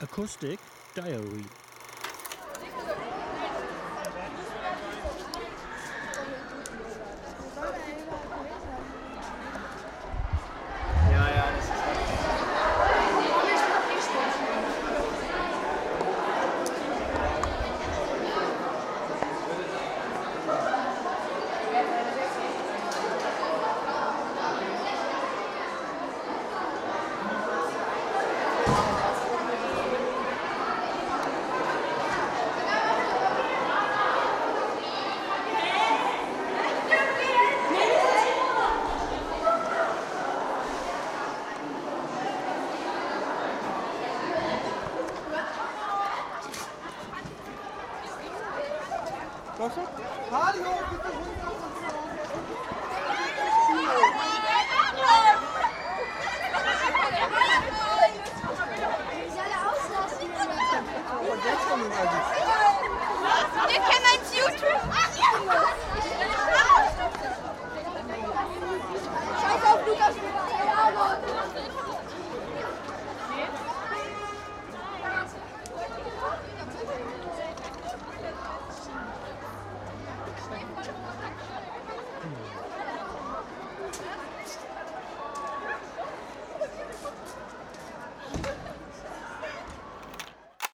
Acoustic Diary Tasche? Radio, bitte runter vom Zaun. Ich alle auslassen. Aber jetzt kommen wir eigentlich. 嗯。